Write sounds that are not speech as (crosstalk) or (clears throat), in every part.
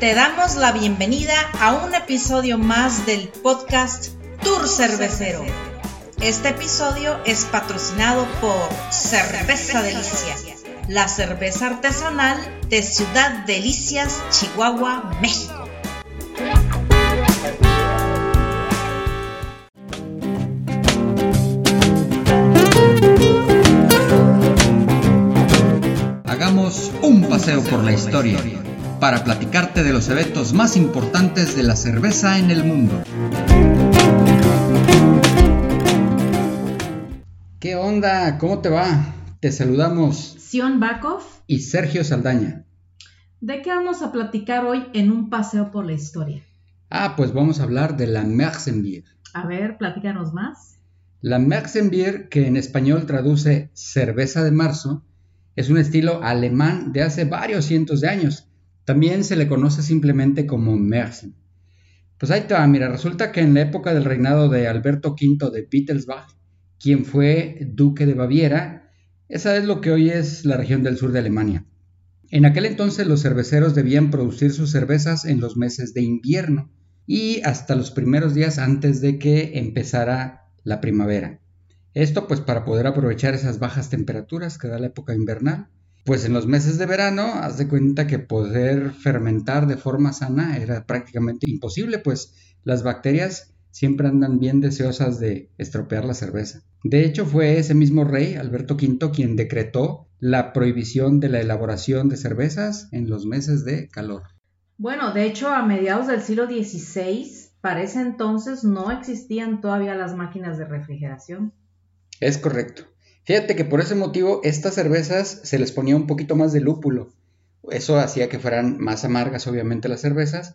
te damos la bienvenida a un episodio más del podcast Tour Cervecero. Este episodio es patrocinado por Cerveza Delicia, la cerveza artesanal de Ciudad Delicias, Chihuahua, México. Hagamos un paseo por la historia para platicarte de los eventos más importantes de la cerveza en el mundo. ¿Qué onda? ¿Cómo te va? Te saludamos Sion Bakov y Sergio Saldaña. ¿De qué vamos a platicar hoy en un paseo por la historia? Ah, pues vamos a hablar de la Märzenbier. A ver, platícanos más. La Märzenbier, que en español traduce cerveza de marzo, es un estilo alemán de hace varios cientos de años también se le conoce simplemente como Märzen. Pues ahí está, mira, resulta que en la época del reinado de Alberto V de Wittelsbach, quien fue duque de Baviera, esa es lo que hoy es la región del sur de Alemania. En aquel entonces los cerveceros debían producir sus cervezas en los meses de invierno y hasta los primeros días antes de que empezara la primavera. Esto pues para poder aprovechar esas bajas temperaturas que da la época invernal pues en los meses de verano, haz de cuenta que poder fermentar de forma sana era prácticamente imposible, pues las bacterias siempre andan bien deseosas de estropear la cerveza. De hecho, fue ese mismo rey, Alberto V, quien decretó la prohibición de la elaboración de cervezas en los meses de calor. Bueno, de hecho, a mediados del siglo XVI, para ese entonces no existían todavía las máquinas de refrigeración. Es correcto. Fíjate que por ese motivo estas cervezas se les ponía un poquito más de lúpulo. Eso hacía que fueran más amargas obviamente las cervezas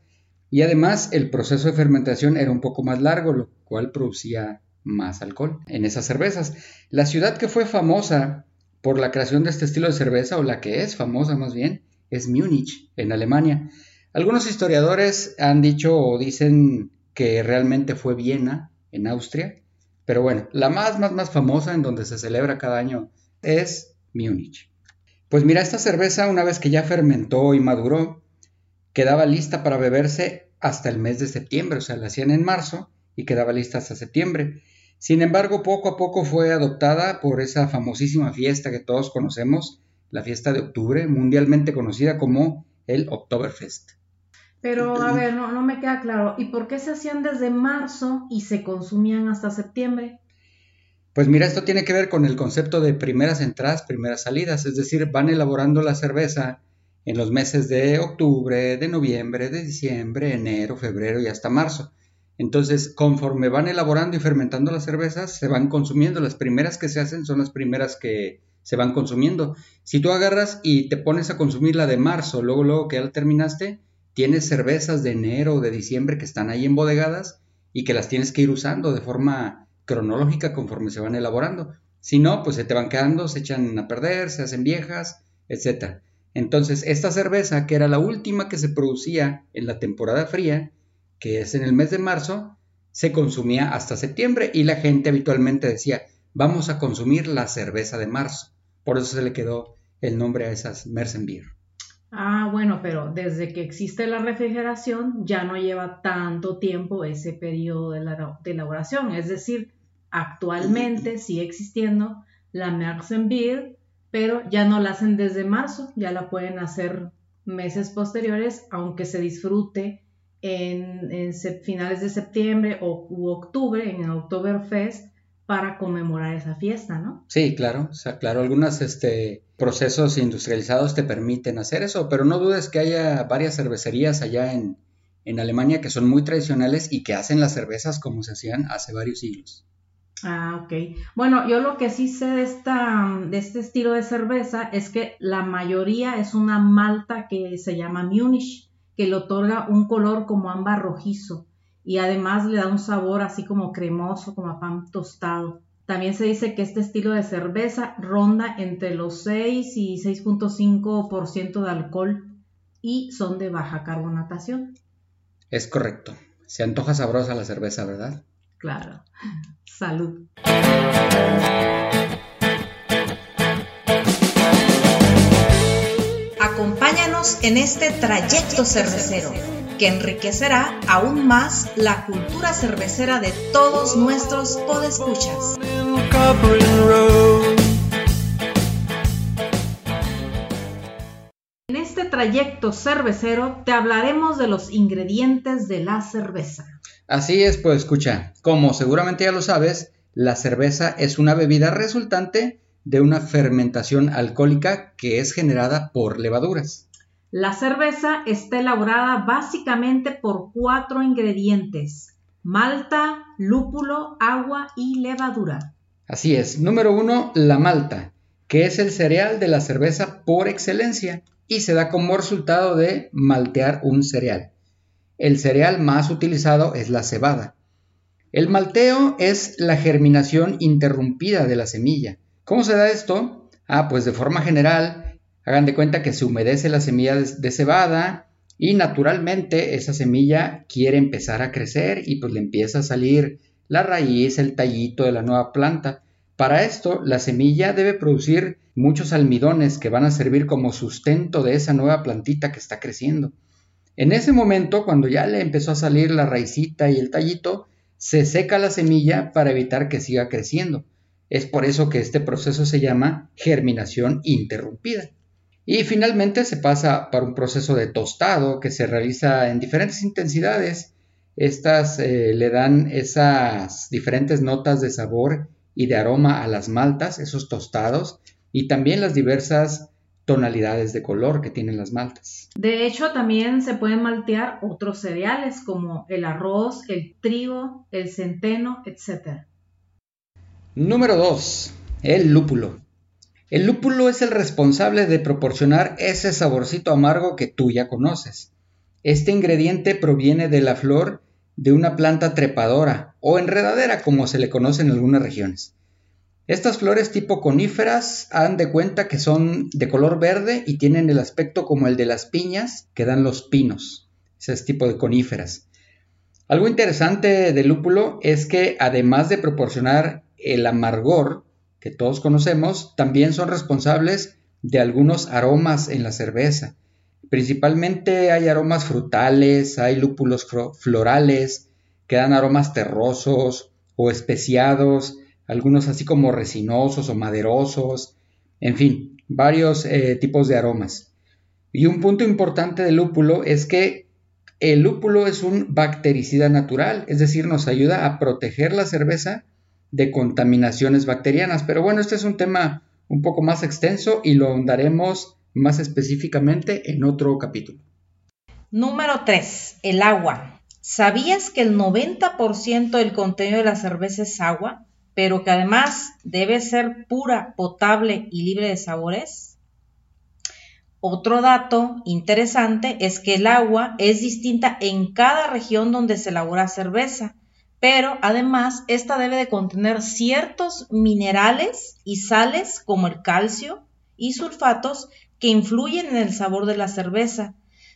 y además el proceso de fermentación era un poco más largo, lo cual producía más alcohol en esas cervezas. La ciudad que fue famosa por la creación de este estilo de cerveza, o la que es famosa más bien, es Múnich, en Alemania. Algunos historiadores han dicho o dicen que realmente fue Viena, en Austria, pero bueno, la más, más, más famosa en donde se celebra cada año es Múnich. Pues mira, esta cerveza una vez que ya fermentó y maduró, quedaba lista para beberse hasta el mes de septiembre, o sea, la hacían en marzo y quedaba lista hasta septiembre. Sin embargo, poco a poco fue adoptada por esa famosísima fiesta que todos conocemos, la fiesta de octubre, mundialmente conocida como el Oktoberfest. Pero a ver, no, no me queda claro. ¿Y por qué se hacían desde marzo y se consumían hasta septiembre? Pues mira, esto tiene que ver con el concepto de primeras entradas, primeras salidas, es decir, van elaborando la cerveza en los meses de octubre, de noviembre, de diciembre, enero, febrero y hasta marzo. Entonces, conforme van elaborando y fermentando las cervezas, se van consumiendo. Las primeras que se hacen son las primeras que se van consumiendo. Si tú agarras y te pones a consumir la de marzo, luego, luego que ya la terminaste, tienes cervezas de enero o de diciembre que están ahí embodegadas y que las tienes que ir usando de forma cronológica conforme se van elaborando. Si no, pues se te van quedando, se echan a perder, se hacen viejas, etc. Entonces, esta cerveza, que era la última que se producía en la temporada fría, que es en el mes de marzo, se consumía hasta septiembre y la gente habitualmente decía, vamos a consumir la cerveza de marzo. Por eso se le quedó el nombre a esas Mersenbier. Ah, bueno, pero desde que existe la refrigeración ya no lleva tanto tiempo ese periodo de, elaboración. Es decir, actualmente (clears throat) sigue existiendo la Märzenbier, pero ya no la hacen desde marzo, ya la pueden hacer meses posteriores, aunque se disfrute en, finales de septiembre o u octubre, en el Oktoberfest, para conmemorar esa fiesta, ¿no? Sí, claro, o sea, claro, algunos este, procesos industrializados te permiten hacer eso, pero no dudes que haya varias cervecerías allá en, en Alemania que son muy tradicionales y que hacen las cervezas como se hacían hace varios siglos. Ah, ok. Bueno, yo lo que sí sé de, esta, de este estilo de cerveza es que la mayoría es una malta que se llama Munich, que le otorga un color como ámbar rojizo y además le da un sabor así como cremoso, como a pan tostado. También se dice que este estilo de cerveza ronda entre los 6 y 6.5% de alcohol y son de baja carbonatación. Es correcto. Se antoja sabrosa la cerveza, ¿verdad? Claro. (laughs) Salud. Acompáñanos en este trayecto cervecero que enriquecerá aún más la cultura cervecera de todos nuestros podescuchas. En este trayecto cervecero te hablaremos de los ingredientes de la cerveza. Así es, pues escucha, como seguramente ya lo sabes, la cerveza es una bebida resultante de una fermentación alcohólica que es generada por levaduras. La cerveza está elaborada básicamente por cuatro ingredientes, malta, lúpulo, agua y levadura. Así es. Número uno, la malta, que es el cereal de la cerveza por excelencia y se da como resultado de maltear un cereal. El cereal más utilizado es la cebada. El malteo es la germinación interrumpida de la semilla. ¿Cómo se da esto? Ah, pues de forma general, hagan de cuenta que se humedece la semilla de, cebada y naturalmente esa semilla quiere empezar a crecer y pues le empieza a salir la raíz, el tallito de la nueva planta. Para esto, la semilla debe producir muchos almidones que van a servir como sustento de esa nueva plantita que está creciendo. En ese momento, cuando ya le empezó a salir la raicita y el tallito, se seca la semilla para evitar que siga creciendo. Es por eso que este proceso se llama germinación interrumpida. Y finalmente se pasa para un proceso de tostado que se realiza en diferentes intensidades. Estas eh, le dan esas diferentes notas de sabor y de aroma a las maltas, esos tostados, y también las diversas tonalidades de color que tienen las maltas. De hecho, también se pueden maltear otros cereales como el arroz, el trigo, el centeno, etc. Número 2. El lúpulo. El lúpulo es el responsable de proporcionar ese saborcito amargo que tú ya conoces. Este ingrediente proviene de la flor de una planta trepadora o enredadera como se le conoce en algunas regiones. Estas flores tipo coníferas han de cuenta que son de color verde y tienen el aspecto como el de las piñas que dan los pinos. Ese tipo de coníferas. Algo interesante del lúpulo es que además de proporcionar el amargor que todos conocemos, también son responsables de algunos aromas en la cerveza. Principalmente hay aromas frutales, hay lúpulos florales que dan aromas terrosos o especiados algunos así como resinosos o maderosos, en fin, varios eh, tipos de aromas. Y un punto importante del lúpulo es que el lúpulo es un bactericida natural, es decir, nos ayuda a proteger la cerveza de contaminaciones bacterianas. Pero bueno, este es un tema un poco más extenso y lo ahondaremos más específicamente en otro capítulo. Número 3. El agua. ¿Sabías que el 90% del contenido de la cerveza es agua? pero que además debe ser pura, potable y libre de sabores. Otro dato interesante es que el agua es distinta en cada región donde se elabora cerveza, pero además esta debe de contener ciertos minerales y sales como el calcio y sulfatos que influyen en el sabor de la cerveza.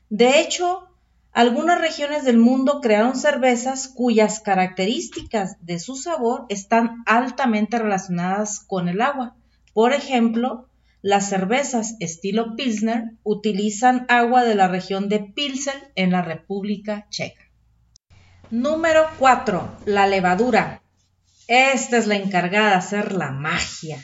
De hecho, algunas regiones del mundo crearon cervezas cuyas características de su sabor están altamente relacionadas con el agua. Por ejemplo, las cervezas estilo Pilsner utilizan agua de la región de Pilsen en la República Checa. Número 4. La levadura. Esta es la encargada de hacer la magia.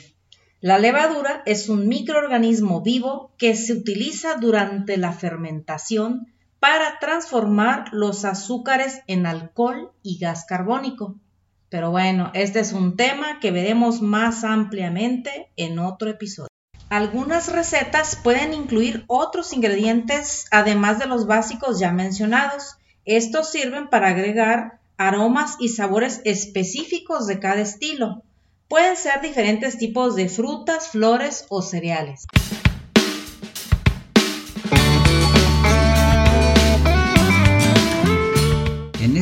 La levadura es un microorganismo vivo que se utiliza durante la fermentación para transformar los azúcares en alcohol y gas carbónico. Pero bueno, este es un tema que veremos más ampliamente en otro episodio. Algunas recetas pueden incluir otros ingredientes además de los básicos ya mencionados. Estos sirven para agregar aromas y sabores específicos de cada estilo. Pueden ser diferentes tipos de frutas, flores o cereales.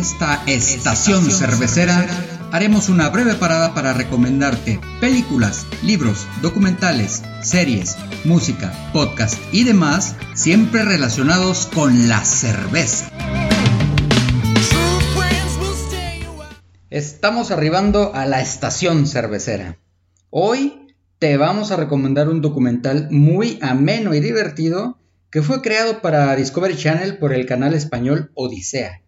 esta estación cervecera haremos una breve parada para recomendarte películas, libros, documentales, series, música, podcast y demás, siempre relacionados con la cerveza. Estamos arribando a la estación cervecera. Hoy te vamos a recomendar un documental muy ameno y divertido que fue creado para Discovery Channel por el canal español Odisea.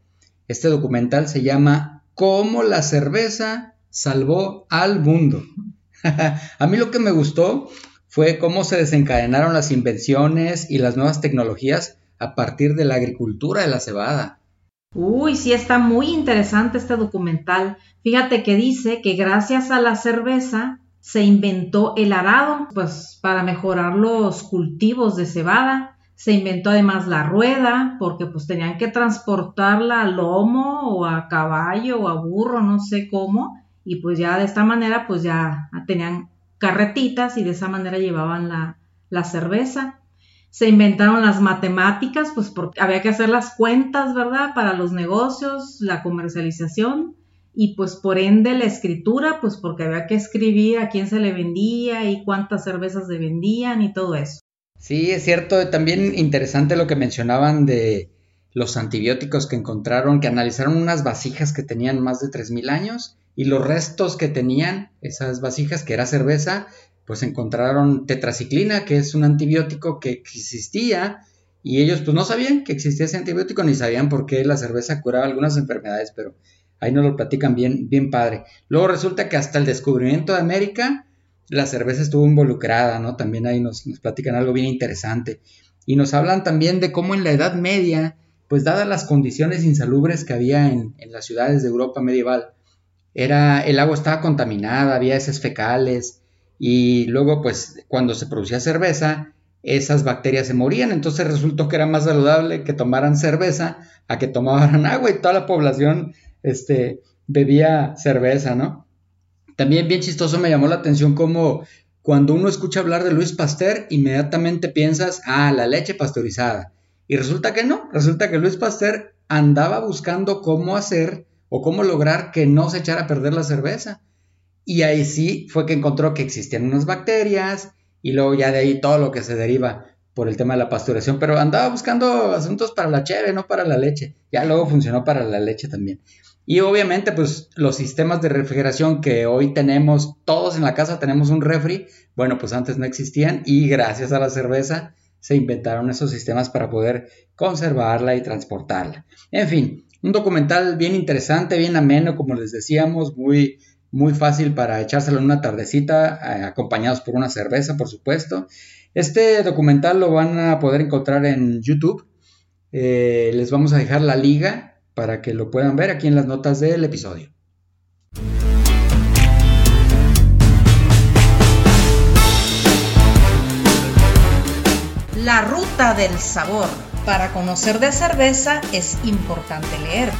Este documental se llama Cómo la cerveza salvó al mundo. (laughs) a mí lo que me gustó fue cómo se desencadenaron las invenciones y las nuevas tecnologías a partir de la agricultura de la cebada. Uy, sí está muy interesante este documental. Fíjate que dice que gracias a la cerveza se inventó el arado, pues para mejorar los cultivos de cebada. Se inventó además la rueda, porque pues tenían que transportarla a lomo o a caballo o a burro, no sé cómo. Y pues ya de esta manera pues ya tenían carretitas y de esa manera llevaban la, la cerveza se inventaron las matemáticas, pues porque había que hacer las cuentas, ¿verdad? Para los negocios, la comercialización y pues por ende la escritura, pues porque había que escribir a quién se le vendía y cuántas cervezas se vendían y todo eso. Sí, es cierto, también interesante lo que mencionaban de los antibióticos que encontraron, que analizaron unas vasijas que tenían más de 3.000 años y los restos que tenían esas vasijas, que era cerveza, pues encontraron tetraciclina, que es un antibiótico que existía y ellos pues no sabían que existía ese antibiótico ni sabían por qué la cerveza curaba algunas enfermedades, pero ahí nos lo platican bien, bien padre. Luego resulta que hasta el descubrimiento de América la cerveza estuvo involucrada, ¿no? También ahí nos, platican algo bien interesante. Y nos hablan también de cómo en la Edad Media, pues dadas las condiciones insalubres que había en, en las ciudades de Europa medieval, era, el agua estaba contaminada, había heces fecales, y luego pues cuando se producía cerveza, esas bacterias se morían, entonces resultó que era más saludable que tomaran cerveza a que tomaran (laughs) agua y toda la población este, bebía cerveza, ¿no? También bien chistoso me llamó la atención como cuando uno escucha hablar de Luis Pasteur, inmediatamente piensas, ah, la leche pasteurizada. Y resulta que no, resulta que Luis Pasteur andaba buscando cómo hacer o cómo lograr que no se echara a perder la cerveza. Y ahí sí fue que encontró que existían unas bacterias y luego ya de ahí todo lo que se deriva por el tema de la pasteurización, pero andaba buscando asuntos para la cheve, no para la leche. Ya luego funcionó para la leche también. Y obviamente, pues los sistemas de refrigeración que hoy tenemos, todos en la casa tenemos un refri, bueno, pues antes no existían y gracias a la cerveza se inventaron esos sistemas para poder conservarla y transportarla. En fin, un documental bien interesante, bien ameno, como les decíamos, muy muy fácil para echárselo en una tardecita, eh, acompañados por una cerveza, por supuesto. Este documental lo van a poder encontrar en YouTube. Eh, les vamos a dejar la liga para que lo puedan ver aquí en las notas del episodio. La ruta del sabor. Para conocer de cerveza es importante leer,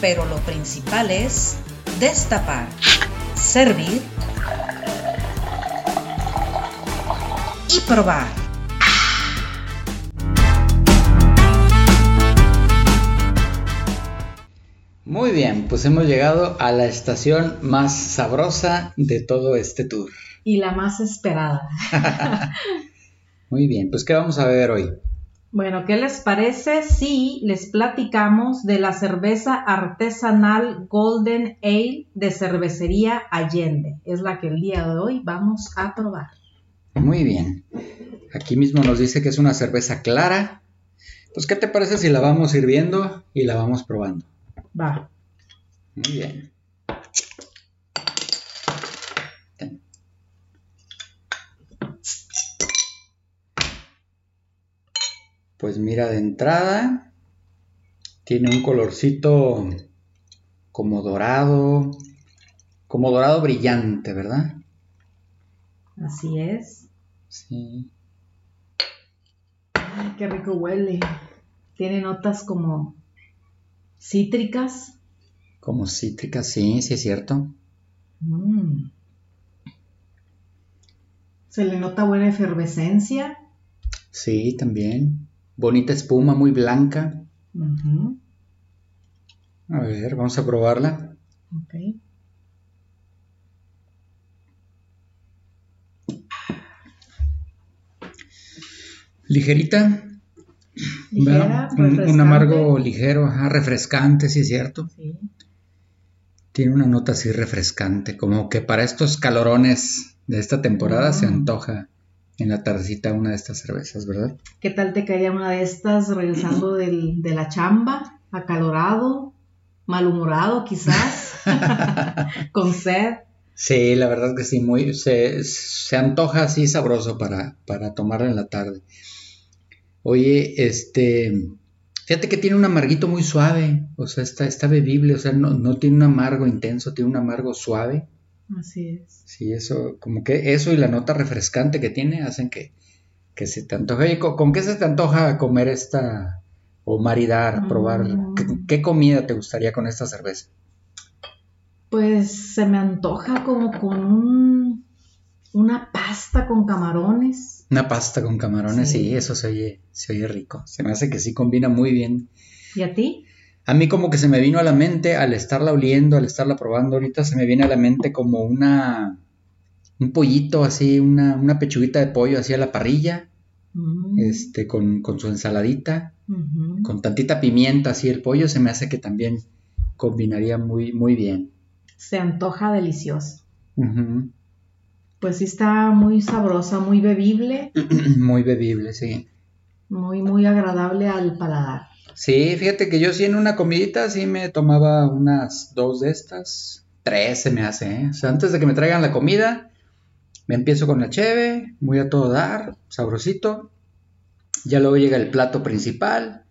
pero lo principal es destapar, servir y probar. Muy bien, pues hemos llegado a la estación más sabrosa de todo este tour. Y la más esperada. (laughs) Muy bien, pues ¿qué vamos a ver hoy? Bueno, ¿qué les parece si les platicamos de la cerveza artesanal Golden Ale de cervecería Allende? Es la que el día de hoy vamos a probar. Muy bien. Aquí mismo nos dice que es una cerveza clara. Pues, ¿qué te parece si la vamos sirviendo y la vamos probando? Va. Muy bien. Pues mira, de entrada tiene un colorcito como dorado, como dorado brillante, ¿verdad? Así es. Sí. Ay, qué rico huele. Tiene notas como cítricas. Como cítricas, sí, sí es cierto. Mm. Se le nota buena efervescencia. Sí, también. Bonita espuma, muy blanca. A ver, vamos a probarla. Ok. Ligerita. Ligera, un, un, amargo ligero, refrescante, sí es cierto. Sí. Tiene una nota así refrescante, como que para estos calorones de esta temporada se Mm. antoja en la tardecita una de estas cervezas, ¿verdad? ¿Qué tal te caía una de estas regresando del- de la chamba, acalorado, malhumorado quizás, (laughs) con sed? Sí, la verdad que sí, muy, se, se antoja así sabroso para, para tomarla en la tarde. Oye, este, fíjate que tiene un amarguito muy suave, o sea, está, está bebible, o sea, no, no tiene un amargo intenso, tiene un amargo suave. Así es. Sí, eso, como que eso y la nota refrescante que tiene hacen que, que se te antoje. ¿con, con qué se te antoja comer esta, o maridar, probar? Mm. ¿Qué, qué comida te gustaría con esta cerveza? Pues se me antoja como con un, una pasta con camarones. Una pasta con camarones, sí, Sí. eso se oye, se oye rico. Se me hace que sí combina muy bien. ¿Y a ti? A mí como que se me vino a la mente al estarla oliendo, al estarla probando ahorita, se me viene a la mente como una, un pollito así, una, una pechuguita de pollo así a la parrilla, Mm, este, con, con su ensaladita, con tantita pimienta así el pollo, se me hace que también combinaría muy, muy bien. Se antoja delicioso. Pues sí está muy sabrosa, muy bebible, (clears throat) Muy bebible, sí. muy, muy agradable al paladar. Sí, fíjate que yo sí en una comidita sí me tomaba unas dos de estas, tres se me hace, ¿eh? O sea, antes de que me traigan la comida, me empiezo con la cheve, muy a todo dar, sabrosito. Ya luego llega el plato principal.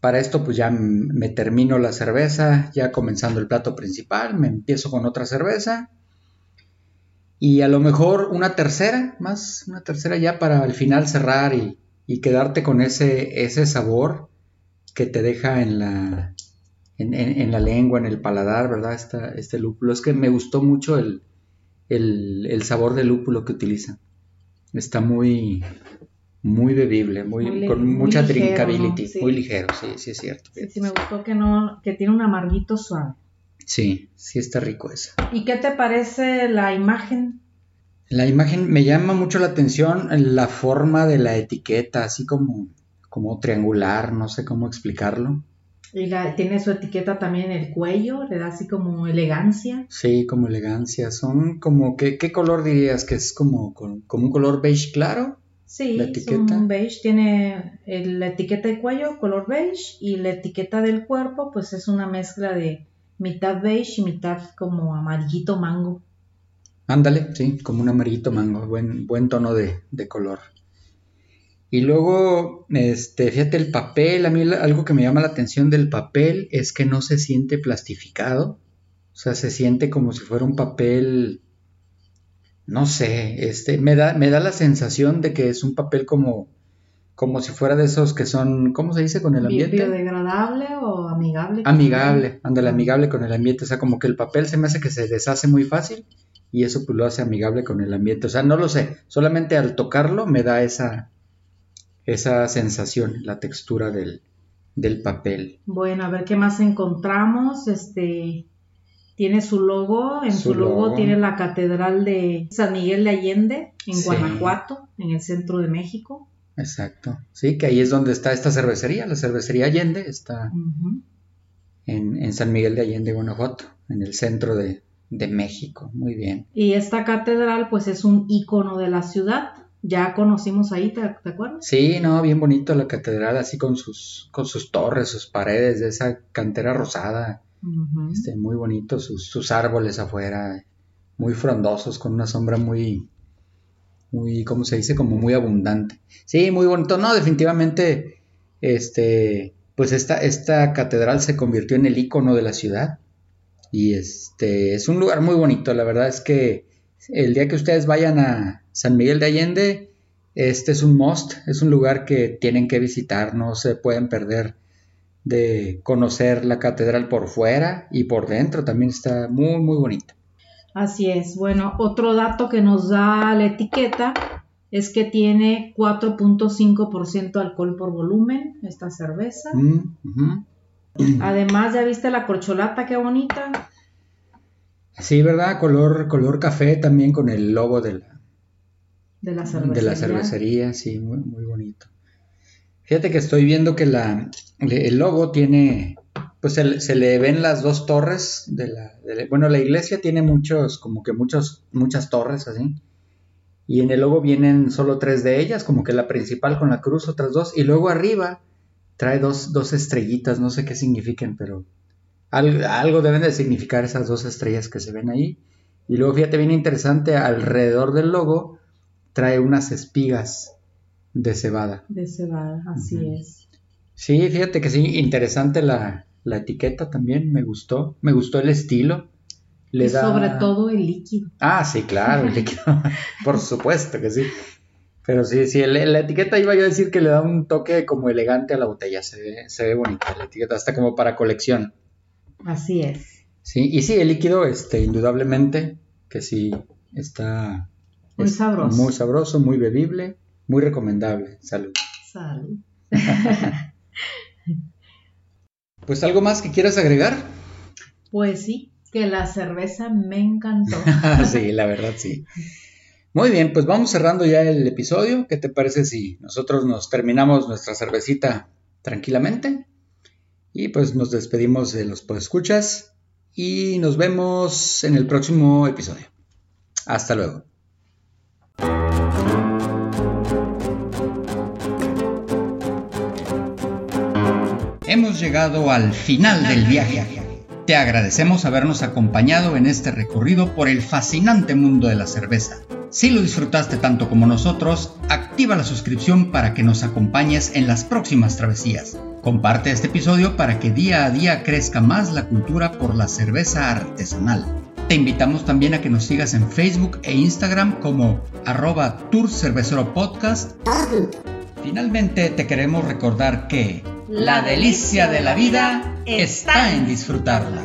Para esto pues ya me termino la cerveza, ya comenzando el plato principal, me empiezo con otra cerveza. Y a lo mejor una tercera, más una tercera ya para al final cerrar y, y quedarte con ese, ese sabor que te deja en la, en, en- en la lengua, en el paladar, ¿verdad? Esta, este lúpulo. Es que me gustó mucho el, el, el sabor del lúpulo que utiliza. Está muy, muy bebible, muy, con muy mucha ligero, drinkability, ¿no? Sí. muy ligero, sí, sí es cierto. Sí, sí me gustó que no, que tiene un amarguito suave. Sí, sí está rico eso. ¿Y qué te parece la imagen? La imagen me llama mucho la atención la forma de la etiqueta, así como, como triangular, no sé cómo explicarlo. Y la, tiene su etiqueta también en el cuello, le da así como elegancia. Sí, como elegancia. Son como, ¿qué, qué color dirías? Que es como, como un color beige claro. Sí, La etiqueta. un beige, tiene el- la etiqueta de cuello color beige y la etiqueta del cuerpo pues es una mezcla de mitad beige y mitad como amarillito mango. Ándale, sí, como un amarillito mango, buen, buen tono de, de color. Y luego, este, fíjate el papel, a mí algo que me llama la atención del papel es que no se siente plastificado, o sea, se siente como si fuera un papel, no sé, este, me da, me da la sensación de que es un papel como, como si fuera de esos que son, ¿cómo se dice con el Bi- ambiente? Biodegradable o amigable. Amigable, ándale, amigable con el ambiente, o sea, como que el papel se me hace que se deshace muy fácil y eso pues lo hace amigable con el ambiente, o sea, no lo sé, solamente al tocarlo me da esa, esa sensación, la textura del, del papel. Bueno, a ver qué más encontramos. Este tiene su logo, en su, Su logo, logo. tiene la Catedral de San Miguel de Allende en Sí. Guanajuato, en el centro de México. Exacto, sí, que ahí es donde está esta cervecería, la cervecería Allende, está en, en San Miguel de Allende, Guanajuato, en el centro de, de México, muy bien. Y esta catedral pues es un icono de la ciudad. Ya conocimos ahí, ¿te, te acuerdas? Sí, no, bien bonito la catedral, así con sus, con sus torres, sus paredes de esa cantera rosada, este, muy bonito, sus, sus árboles afuera, muy frondosos, con una sombra muy, muy, ¿cómo se dice? Como muy abundante. Sí, muy bonito. No, definitivamente, este, pues esta, esta catedral se convirtió en el icono de la ciudad. Y este, es un lugar muy bonito. La verdad es que el día que ustedes vayan a San Miguel de Allende, este es un must, es un lugar que tienen que visitar, no se pueden perder de conocer la catedral por fuera y por dentro. También está muy, muy bonita. Así es. Bueno, otro dato que nos da la etiqueta es que tiene 4.5% alcohol por volumen esta cerveza. Mm. (clears throat) Además, ya viste la corcholata, qué bonita. Sí, ¿verdad? Color, color café también con el logo de la, De la cervecería. de la cervecería, sí, muy, muy bonito. Fíjate que estoy viendo que la, el logo tiene, pues se, le- se le ven las dos torres de la, de la- bueno, la iglesia tiene muchos, como que muchos, muchas torres así, y en el logo vienen solo tres de ellas, como que la principal con la cruz, otras dos, y luego arriba trae dos, dos estrellitas, no sé qué signifiquen, pero algo, algo, deben de significar esas dos estrellas que se ven ahí. Y luego fíjate bien interesante, alrededor del logo trae unas espigas de cebada. De cebada, así es. Sí, fíjate que sí, interesante la, la etiqueta también, me gustó, me gustó el estilo. Le y sobre todo el líquido. Ah, sí, claro, el líquido, (laughs) por supuesto que sí. Pero sí, sí, la etiqueta iba yo a decir que le da un toque como elegante a la botella, se ve, se ve bonita la etiqueta, hasta como para colección. Así es. Sí, y sí, el líquido, este, indudablemente, que sí, está... Muy sabroso. Muy sabroso, muy bebible, muy recomendable. Salud. Salud. (laughs) pues algo más que quieras agregar. Pues sí, que la cerveza me encantó. (laughs) sí, la verdad sí. Muy bien, pues vamos cerrando ya el episodio. ¿Qué te parece si nosotros nos terminamos nuestra cervecita tranquilamente? Y pues nos despedimos de los escuchas y nos vemos en el próximo episodio. Hasta luego. Hemos llegado al final del viaje. Te agradecemos habernos acompañado en este recorrido por el fascinante mundo de la cerveza. Si lo disfrutaste tanto como nosotros, activa la suscripción para que nos acompañes en las próximas travesías. Comparte este episodio para que día a día crezca más la cultura por la cerveza artesanal. Te invitamos también a que nos sigas en Facebook e Instagram como arroba Tour Cervecero Podcast. Finalmente te queremos recordar que la delicia de la vida está en disfrutarla.